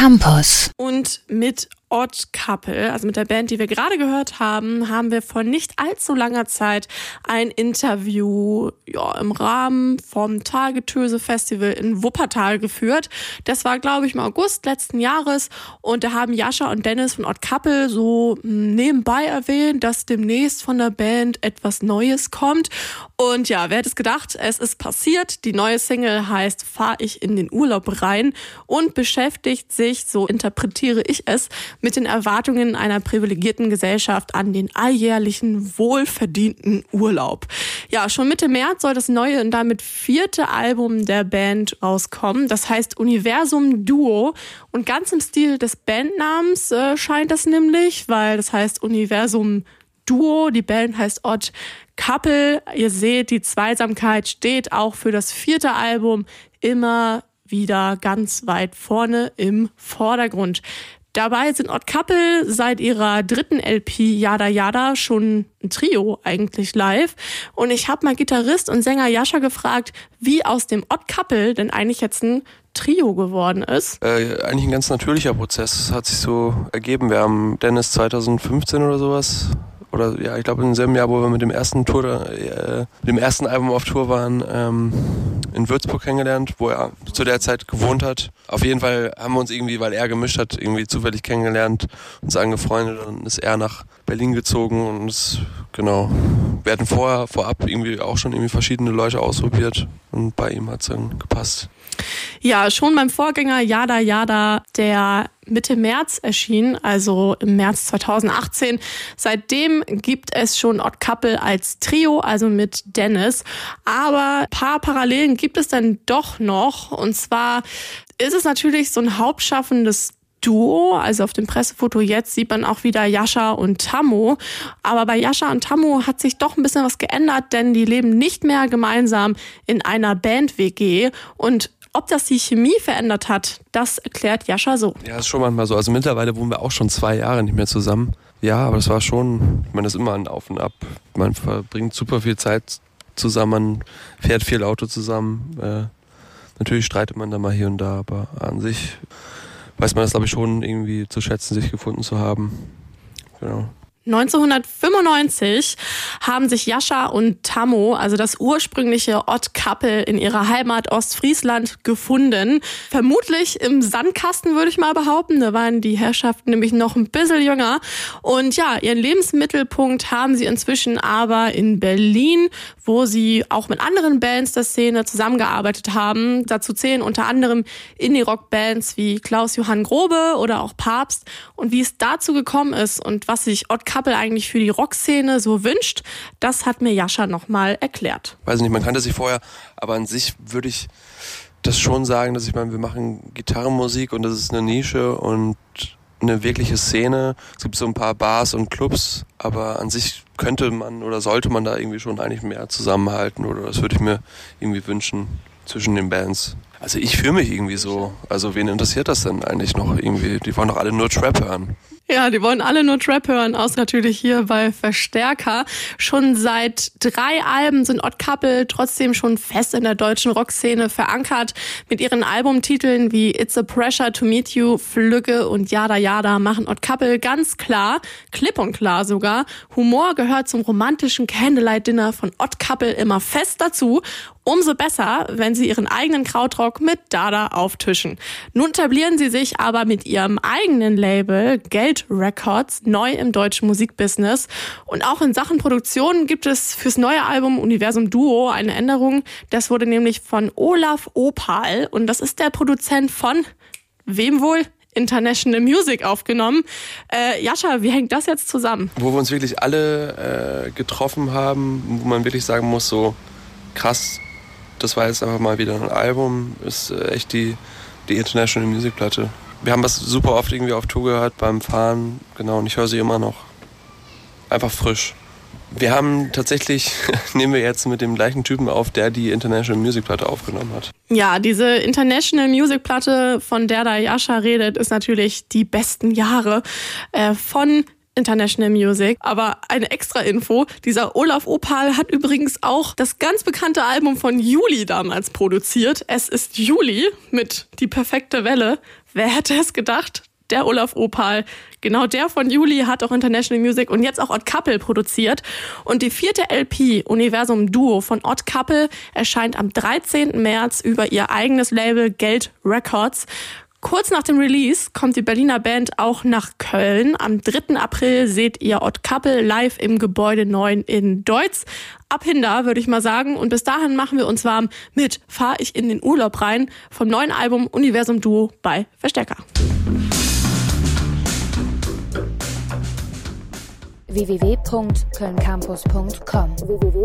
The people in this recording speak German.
Campus. Und mit Odd Couple, also mit der Band, die wir gerade gehört haben, haben wir vor nicht allzu langer Zeit ein Interview ja, im Rahmen vom Tagetöse Festival in Wuppertal geführt. Das war, glaube ich, im August letzten Jahres und da haben Jascha und Dennis von Odd Couple so hm, nebenbei erwähnt, dass demnächst von der Band etwas Neues kommt. Und ja, wer hätte es gedacht? Es ist passiert. Die neue Single heißt Fahr ich in den Urlaub rein und beschäftigt sich, so interpretiere ich es, mit den Erwartungen einer privilegierten Gesellschaft an den alljährlichen wohlverdienten Urlaub. Ja, schon Mitte März soll das neue und damit vierte Album der Band rauskommen. Das heißt Universum Duo und ganz im Stil des Bandnamens äh, scheint das nämlich, weil das heißt Universum Duo, die Band heißt Odd Couple. Ihr seht, die Zweisamkeit steht auch für das vierte Album immer wieder ganz weit vorne im Vordergrund. Dabei sind Odd Couple seit ihrer dritten LP Yada Yada schon ein Trio eigentlich live. Und ich habe mal Gitarrist und Sänger Jascha gefragt, wie aus dem Odd Couple denn eigentlich jetzt ein Trio geworden ist. Äh, eigentlich ein ganz natürlicher Prozess, hat sich so ergeben. Wir haben Dennis 2015 oder sowas oder ja, ich glaube im selben Jahr, wo wir mit dem ersten Tour, äh, mit dem ersten Album auf Tour waren, ähm, in Würzburg kennengelernt, wo er zu der Zeit gewohnt hat. Auf jeden Fall haben wir uns irgendwie, weil er gemischt hat, irgendwie zufällig kennengelernt, uns angefreundet und ist er nach Berlin gezogen und es, genau. Wir hatten vorher, vorab irgendwie auch schon irgendwie verschiedene Leute ausprobiert und bei ihm hat es dann gepasst. Ja, schon beim Vorgänger Yada Yada, der Mitte März erschien, also im März 2018. Seitdem gibt es schon Odd Couple als Trio, also mit Dennis. Aber ein paar Parallelen gibt es dann doch noch. Und zwar ist es natürlich so ein hauptschaffendes Duo. Also auf dem Pressefoto jetzt sieht man auch wieder Jascha und Tammo. Aber bei Jascha und Tammo hat sich doch ein bisschen was geändert, denn die leben nicht mehr gemeinsam in einer Band-WG. Und ob das die Chemie verändert hat, das erklärt Jascha so. Ja, ist schon manchmal so. Also mittlerweile wohnen wir auch schon zwei Jahre nicht mehr zusammen. Ja, aber das war schon, das ist immer ein Auf und Ab. Man verbringt super viel Zeit zusammen, man fährt viel Auto zusammen. Äh, natürlich streitet man da mal hier und da, aber an sich weiß man das, glaube ich, schon irgendwie zu schätzen, sich gefunden zu haben. Genau. 1995 haben sich Jascha und Tammo, also das ursprüngliche Odd Couple in ihrer Heimat Ostfriesland gefunden. Vermutlich im Sandkasten würde ich mal behaupten. Da waren die Herrschaften nämlich noch ein bisschen jünger. Und ja, ihren Lebensmittelpunkt haben sie inzwischen aber in Berlin, wo sie auch mit anderen Bands der Szene zusammengearbeitet haben. Dazu zählen unter anderem Indie-Rock-Bands wie Klaus Johann Grobe oder auch Papst. Und wie es dazu gekommen ist und was sich Odd Couple eigentlich für die Rockszene so wünscht, das hat mir Jascha nochmal erklärt. Weiß nicht, man kannte sich vorher, aber an sich würde ich das schon sagen, dass ich meine, wir machen Gitarrenmusik und das ist eine Nische und eine wirkliche Szene. Es gibt so ein paar Bars und Clubs, aber an sich könnte man oder sollte man da irgendwie schon eigentlich mehr zusammenhalten oder das würde ich mir irgendwie wünschen zwischen den Bands. Also ich fühle mich irgendwie so. Also wen interessiert das denn eigentlich noch irgendwie? Die wollen doch alle nur Trap hören. Ja, die wollen alle nur Trap hören, aus natürlich hier bei Verstärker. Schon seit drei Alben sind Odd Couple trotzdem schon fest in der deutschen Rockszene verankert. Mit ihren Albumtiteln wie It's a Pressure to Meet You, Flügge und Yada Yada machen Odd Couple ganz klar, klipp und klar sogar, Humor gehört zum romantischen Candlelight Dinner von Odd Couple immer fest dazu Umso besser, wenn sie ihren eigenen Krautrock mit Dada auftischen. Nun etablieren sie sich aber mit ihrem eigenen Label Geld Records neu im deutschen Musikbusiness. Und auch in Sachen Produktion gibt es fürs neue Album Universum Duo eine Änderung. Das wurde nämlich von Olaf Opal und das ist der Produzent von wem wohl? International Music aufgenommen. Äh, Jascha, wie hängt das jetzt zusammen? Wo wir uns wirklich alle äh, getroffen haben, wo man wirklich sagen muss, so krass, das war jetzt einfach mal wieder ein Album, ist äh, echt die, die International Music Platte. Wir haben das super oft irgendwie auf Tour gehört beim Fahren, genau, und ich höre sie immer noch. Einfach frisch. Wir haben tatsächlich, nehmen wir jetzt mit dem gleichen Typen auf, der die International Music Platte aufgenommen hat. Ja, diese International Music Platte, von der da Yasha redet, ist natürlich die besten Jahre. Äh, von International Music. Aber eine extra Info, dieser Olaf Opal hat übrigens auch das ganz bekannte Album von Juli damals produziert. Es ist Juli mit Die perfekte Welle. Wer hätte es gedacht? der Olaf Opal. Genau der von Juli hat auch International Music und jetzt auch Odd Couple produziert. Und die vierte LP Universum Duo von Odd Couple erscheint am 13. März über ihr eigenes Label Geld Records. Kurz nach dem Release kommt die Berliner Band auch nach Köln. Am 3. April seht ihr Odd Couple live im Gebäude 9 in Deutz. Ab Hinder, würde ich mal sagen. Und bis dahin machen wir uns warm mit Fahr ich in den Urlaub rein vom neuen Album Universum Duo bei Verstärker. www.kölncampus.com www